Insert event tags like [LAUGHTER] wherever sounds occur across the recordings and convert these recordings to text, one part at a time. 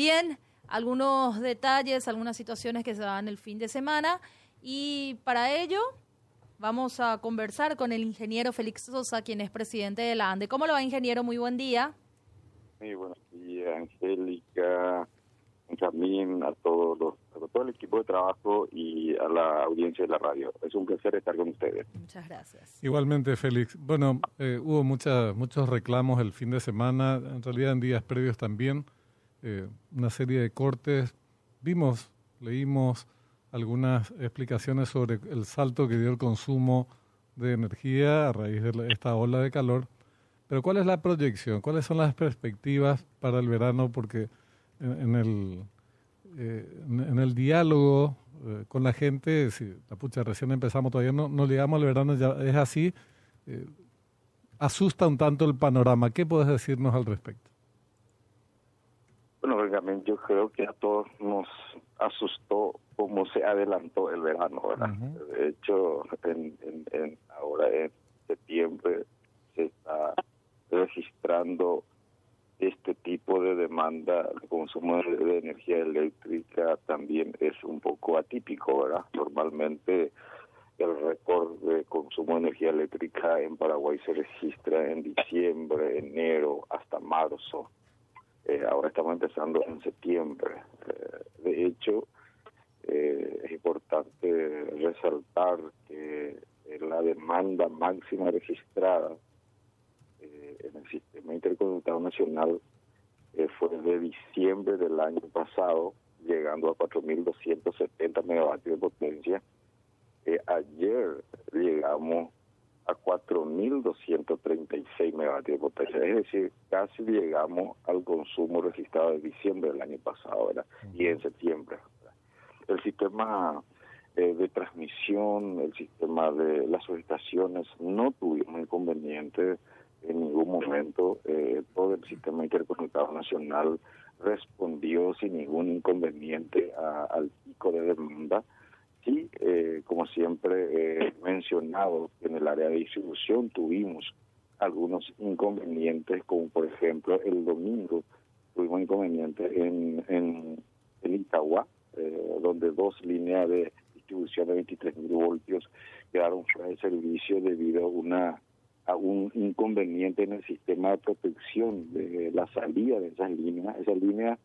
Bien, algunos detalles, algunas situaciones que se dan el fin de semana y para ello vamos a conversar con el ingeniero Félix Sosa, quien es presidente de la ANDE. ¿Cómo lo va, ingeniero? Muy buen día. Muy buenos días, Angélica, también a todos los, a todo el equipo de trabajo y a la audiencia de la radio. Es un placer estar con ustedes. Muchas gracias. Igualmente, Félix. Bueno, eh, hubo mucha, muchos reclamos el fin de semana, en realidad en días previos también, eh, una serie de cortes. Vimos, leímos algunas explicaciones sobre el salto que dio el consumo de energía a raíz de esta ola de calor. Pero ¿cuál es la proyección? ¿Cuáles son las perspectivas para el verano? Porque en, el, eh, en, el diálogo eh, con la gente, si la pucha recién empezamos, todavía no, no llegamos al verano, ya es así, eh, asusta un tanto el panorama. ¿Qué puedes decirnos al respecto? Realmente yo creo que a todos nos asustó cómo se adelantó el verano, ¿verdad? De hecho, en, en, ahora en septiembre se está registrando este tipo de demanda de consumo de, energía eléctrica también es un poco atípico, ¿verdad? Normalmente el récord de consumo de energía eléctrica en Paraguay se registra en diciembre, enero, hasta marzo. Eh, ahora estamos empezando en septiembre. Eh, de hecho, eh, es importante resaltar que la demanda máxima registrada en el sistema interconectado nacional fue de diciembre del año pasado, llegando a 4.270 megavatios de potencia. ayer llegamos a 4.236 megavatios de potencia, es decir, casi llegamos al consumo registrado de diciembre del año pasado ¿verdad? y en septiembre. El sistema eh, de transmisión, el sistema de las solicitaciones, no tuvimos inconvenientes en ningún momento. Eh, todo el sistema interconectado nacional respondió sin ningún inconveniente al pico de demanda Sí, eh, como siempre he mencionado, en el área de distribución tuvimos algunos inconvenientes, como por ejemplo el domingo tuvimos inconvenientes en, en, en Itagua, eh, donde dos líneas de distribución de 23 mil voltios quedaron fuera de servicio debido a una a un inconveniente en el sistema de protección de la salida de esas líneas. Esas líneas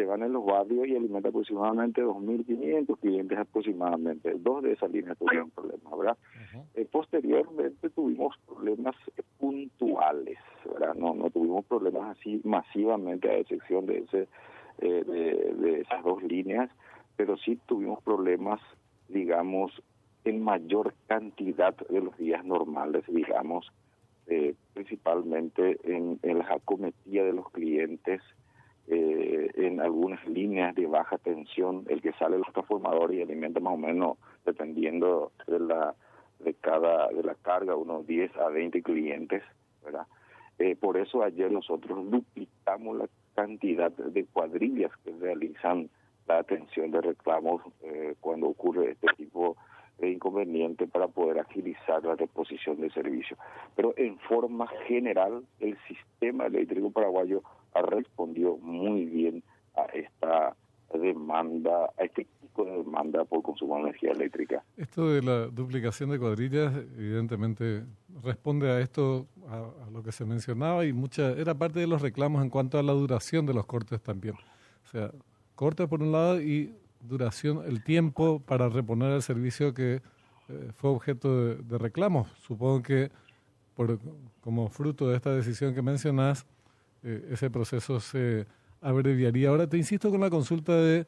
se van en los barrios y alimenta aproximadamente 2.500 clientes aproximadamente. Dos de esas líneas tuvieron problemas, ¿verdad? Eh, posteriormente tuvimos problemas puntuales, ¿verdad? No, no tuvimos problemas así masivamente a excepción de, ese, eh, de, esas dos líneas, pero sí tuvimos problemas, digamos, en mayor cantidad de los días normales, digamos, eh, principalmente en, en las de los clientes eh, en algunas líneas de baja tensión, el que sale los transformadores y alimenta más o menos, dependiendo de la de cada de la carga, unos 10 a 20 clientes, ¿verdad? Eh, por eso ayer nosotros duplicamos la cantidad de cuadrillas que realizan la atención de reclamos eh, cuando ocurre este tipo de inconveniente para poder agilizar la reposición de servicio. Pero en forma general, el sistema eléctrico paraguayo ha respondido muy bien a esta demanda, a este tipo de demanda por consumo de energía eléctrica. Esto de la duplicación de cuadrillas, evidentemente, responde a esto, a, lo que se mencionaba, y mucha era parte de los reclamos en cuanto a la duración de los cortes también. O sea, cortes por un lado y duración, el tiempo para reponer el servicio que eh, fue objeto de, de reclamos. Supongo que por, como fruto de esta decisión que mencionas, eh, ese proceso se abreviaría. Ahora te insisto con la consulta de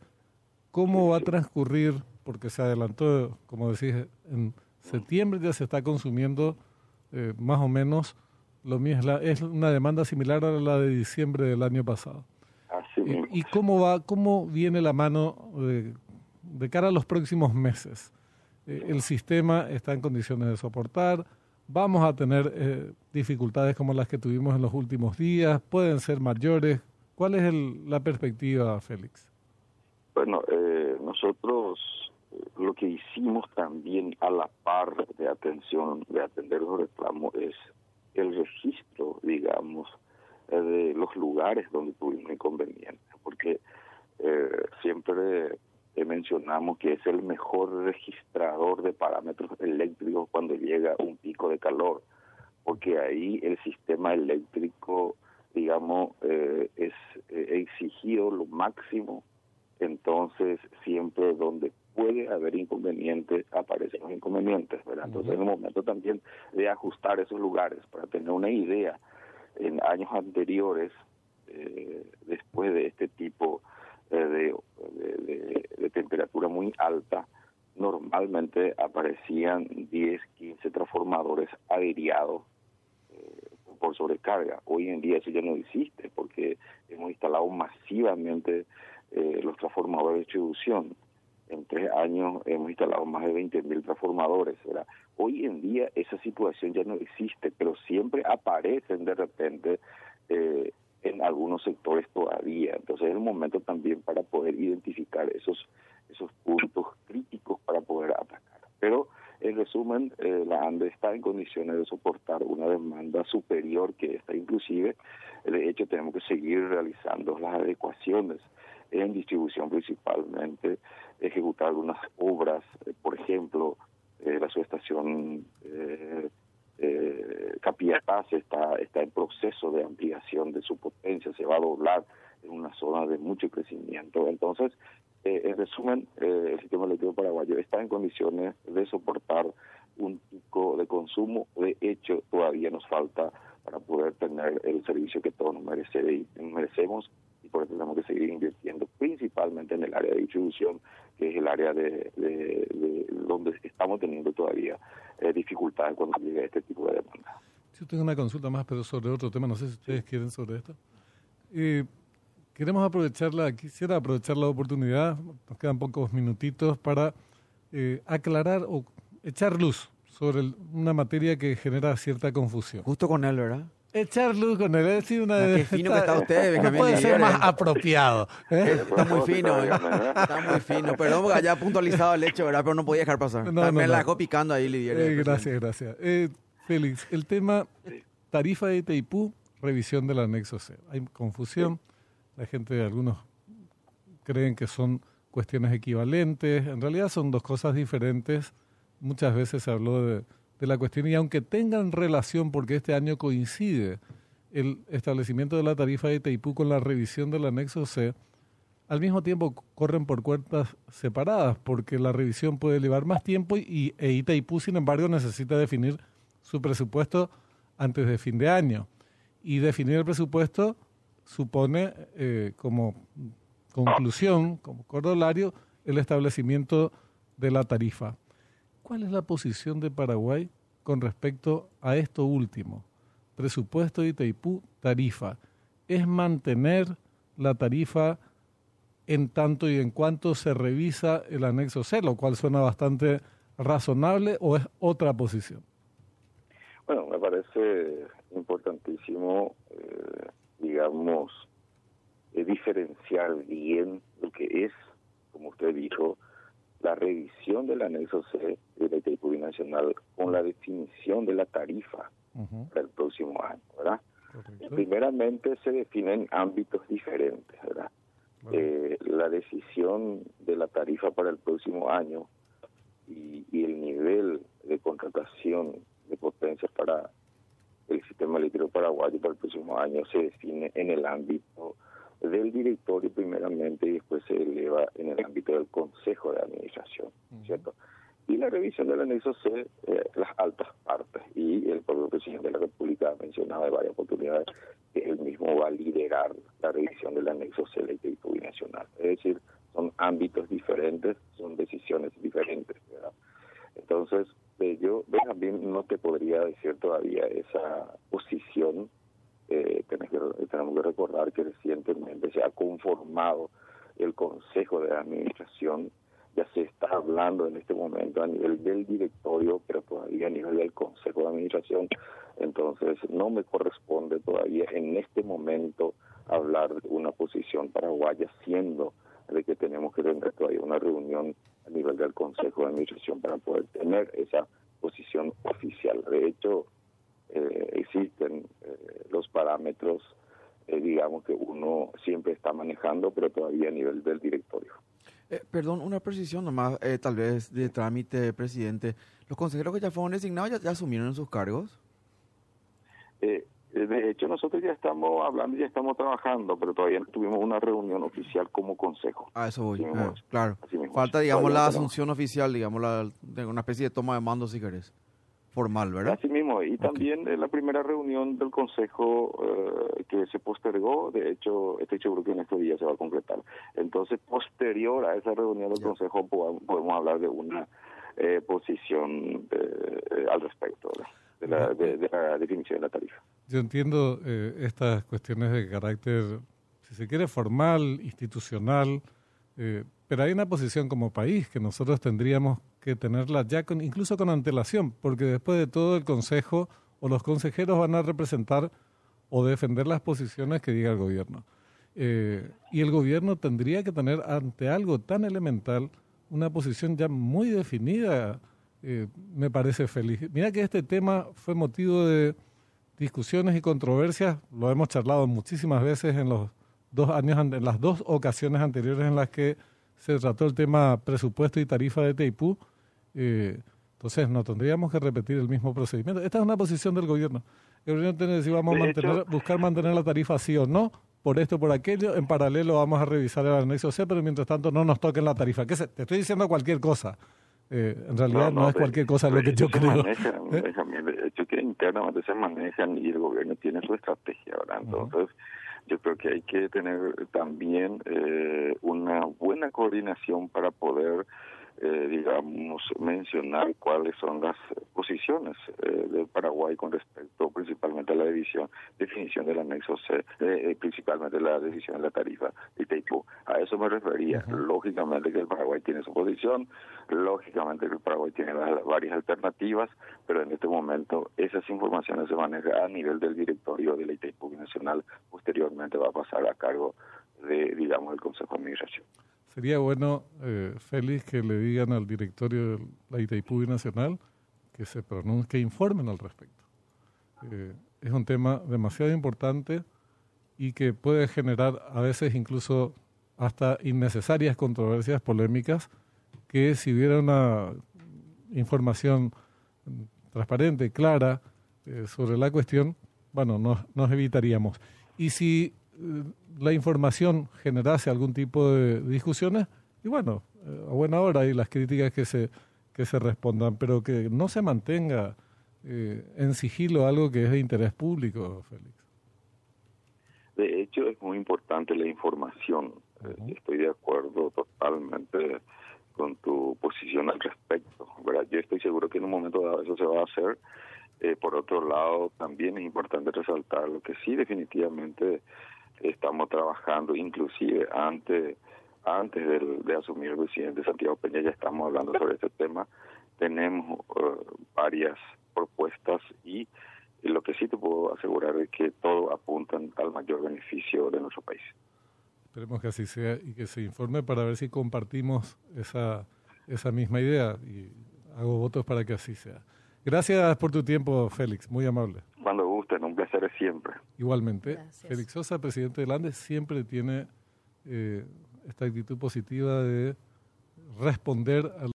cómo va a transcurrir, porque se adelantó, como decís, en septiembre ya se está consumiendo eh, más o menos lo mismo, es, una demanda similar a la de diciembre del año pasado. ¿Y, cómo va, cómo viene la mano de, de cara a los próximos meses? Eh, el sistema está en condiciones de soportar, vamos a tener eh, dificultades como las que tuvimos en los últimos días, pueden ser mayores. ¿Cuál es la perspectiva, Félix? Bueno, eh, nosotros eh, lo que hicimos también a la par de atención, de atender los reclamos, es el registro, digamos, de los lugares donde tuvimos inconvenientes, porque siempre mencionamos que es el mejor registrador de parámetros eléctricos cuando llega un pico de calor, porque ahí el sistema eléctrico, digamos, eh, es eh, exigido lo máximo, entonces siempre donde puede haber inconvenientes, aparecen los inconvenientes, ¿verdad? Entonces es el momento también de ajustar esos lugares para tener una idea. En años anteriores, eh, después de este tipo de, de, temperatura muy alta, normalmente aparecían 10, 15 transformadores averiados eh, por sobrecarga. Hoy en día eso ya no existe porque hemos instalado masivamente eh, los transformadores de distribución. En tres años hemos instalado más de 20.000 transformadores. Hoy en día esa situación ya no existe, pero siempre aparecen de repente eh, en algunos sectores todavía. Entonces es el momento también para poder identificar esos, esos puntos críticos para poder atacar. Pero en resumen, eh, la ANDE está en condiciones de soportar una demanda superior que esta inclusive. De hecho, tenemos que seguir realizando las adecuaciones en distribución principalmente, ejecutar algunas obras, eh, por ejemplo, eh, la subestación eh, está, está en proceso de ampliación de su potencia, se va a doblar en una zona de mucho crecimiento. Entonces, eh, en resumen, eh, el sistema eléctrico paraguayo está en condiciones de soportar un pico de consumo. De hecho, todavía nos falta para poder tener el servicio que todos nos merecemos y por eso tenemos que seguir invirtiendo principalmente en el área de distribución, que es el área de, donde estamos teniendo todavía eh, dificultades cuando llega este tipo de demanda. Yo tengo una consulta más, pero sobre otro tema, no sé si ustedes quieren sobre esto. Eh, queremos aprovecharla, quisiera aprovechar la oportunidad, nos quedan pocos minutitos para eh, aclarar o echar luz sobre una materia que genera cierta confusión. Justo con él, ¿verdad? Echar luz con él, es decir, una de... Qué fino que está usted, [LAUGHS] Benjamín. No puede ser más apropiado. ¿eh? Está muy fino, ¿eh? está muy fino. Perdón porque haya puntualizado el hecho, ¿verdad? Pero no podía dejar pasar. No, me la dejó picando ahí, Lidia. Eh, gracias, gracias. Félix, el tema tarifa de Itaipú, revisión del anexo C. Hay confusión, la gente, algunos creen que son cuestiones equivalentes, en realidad son dos cosas diferentes. Muchas veces se habló de de la cuestión. Y aunque tengan relación, porque este año coincide el establecimiento de la tarifa de Itaipú con la revisión del anexo C, al mismo tiempo corren por cuentas separadas, porque la revisión puede llevar más tiempo y e Itaipú, sin embargo, necesita definir su presupuesto antes de fin de año. Y definir el presupuesto supone eh, como conclusión, como cordolario, el establecimiento de la tarifa. ¿Cuál es la posición de Paraguay con respecto a esto último? Presupuesto de Itaipú, tarifa. ¿Es mantener la tarifa en tanto y en cuanto se revisa el anexo C, lo cual suena bastante razonable o es otra posición? Bueno, me parece importantísimo, eh, digamos, eh, diferenciar bien lo que es, como usted dijo, la revisión del anexo C de la Itaipú Nacional con la definición de la tarifa para el próximo año, ¿verdad? Primeramente se definen ámbitos diferentes, ¿verdad? Eh, la decisión de la tarifa para el próximo año y, y, el nivel de contratación de potencia para el sistema eléctrico paraguayo para el próximo año se define en el ámbito del directorio primeramente y después se eleva en el ámbito del consejo de administración, ¿cierto? Y la revisión del anexo C, eh, las altas partes, y el propio presidente de la República ha mencionado de varias oportunidades que él mismo va a liderar la revisión del anexo C de la nacional. Es decir, son ámbitos diferentes, son decisiones diferentes, ¿verdad? Entonces, yo también no te podría decir todavía esa posición eh, que, tenemos que recordar que recientemente se ha conformado el Consejo de Administración, ya se está hablando en este momento a nivel del directorio, pero todavía a nivel del Consejo de Administración, entonces no me corresponde todavía en este momento hablar de una posición paraguaya, siendo de que tenemos que tener todavía una reunión a nivel del Consejo de Administración para poder tener esa posición oficial. De hecho, eh, existen eh, los parámetros eh, digamos que uno siempre está manejando, pero todavía a nivel del directorio. Eh, perdón, una precisión nomás, eh, tal vez de trámite, presidente. ¿Los consejeros que ya fueron designados ya, asumieron en sus cargos? De hecho, nosotros ya estamos hablando, ya estamos trabajando, pero todavía no tuvimos una reunión oficial como consejo. Ah, eso voy. claro. Falta, digamos, la asunción oficial, digamos, la, una especie de toma de mando, si querés formal, ¿verdad? Así mismo, y también la primera reunión del Consejo eh, que se postergó, de hecho, estoy seguro que en estos días se va a concretar. Entonces, posterior a esa reunión del Consejo, podemos hablar de una eh, posición eh, al respecto de la, de, la, definición de la tarifa. Yo entiendo estas cuestiones de carácter, si se quiere, formal, institucional, pero hay una posición como país que nosotros tendríamos que tenerla ya con, incluso con antelación, porque después de todo el Consejo o los consejeros van a representar o defender las posiciones que diga el gobierno. Eh, y el gobierno tendría que tener ante algo tan elemental una posición ya muy definida, eh, me parece feliz. Mira que este tema fue motivo de discusiones y controversias, lo hemos charlado muchísimas veces en los dos años, en las dos ocasiones anteriores en las que se trató el tema presupuesto y tarifa de Teipú, eh, entonces, no tendríamos que repetir el mismo procedimiento. Esta es una posición del gobierno. El gobierno tiene que decir, vamos a mantener, buscar mantener la tarifa sí o no, por esto, por aquello. En paralelo vamos a revisar el anexo C, pero mientras tanto no nos toquen la tarifa. ¿Qué Te estoy diciendo cualquier cosa. Eh, en realidad no, es cualquier cosa lo que yo creo. [LAUGHS] ¿Eh? Hecho, que internamente se manejan y el gobierno tiene su estrategia, ¿verdad? Entonces, yo creo que hay que tener también eh, una buena coordinación para poder eh, digamos, mencionar cuáles son las posiciones eh, del Paraguay con respecto principalmente a la división, definición del anexo C, eh, eh, principalmente la decisión de la tarifa de Itaipú. A eso me refería. Lógicamente que el Paraguay tiene su posición, lógicamente que el Paraguay tiene varias alternativas, pero en este momento esas informaciones se manejan a nivel del directorio de la Itaipú Nacional, posteriormente va a pasar a cargo de, digamos, el Consejo de Administración. Sería bueno, eh, Félix, que le digan al directorio de la Itaipú Nacional que se pronuncie, que informen al respecto. Eh, es un tema demasiado importante y que puede generar a veces incluso hasta innecesarias controversias polémicas que si hubiera una información transparente, clara eh, sobre la cuestión, bueno, nos, nos evitaríamos. Y si la información generase algún tipo de discusiones y bueno, eh, a buena hora y las críticas que se, que se respondan, pero que no se mantenga eh, en sigilo algo que es de interés público, Félix. De hecho, es muy importante la información. Eh, estoy de acuerdo totalmente con tu posición al respecto. ¿verdad? Yo estoy seguro que en un momento dado eso se va a hacer. por otro lado, también es importante resaltar lo que sí definitivamente estamos trabajando, inclusive antes antes de, asumir el presidente Santiago Peña ya estamos hablando sobre este tema. Tenemos eh, varias propuestas y lo que sí te puedo asegurar es que todo apuntan al mayor beneficio de nuestro país. Esperemos que así sea y que se informe para ver si compartimos esa, esa misma idea y hago votos para que así sea. Gracias por tu tiempo, Félix, muy amable. Siempre. Igualmente. Félix Sosa, presidente del ANDE, siempre tiene eh, esta actitud positiva de responder a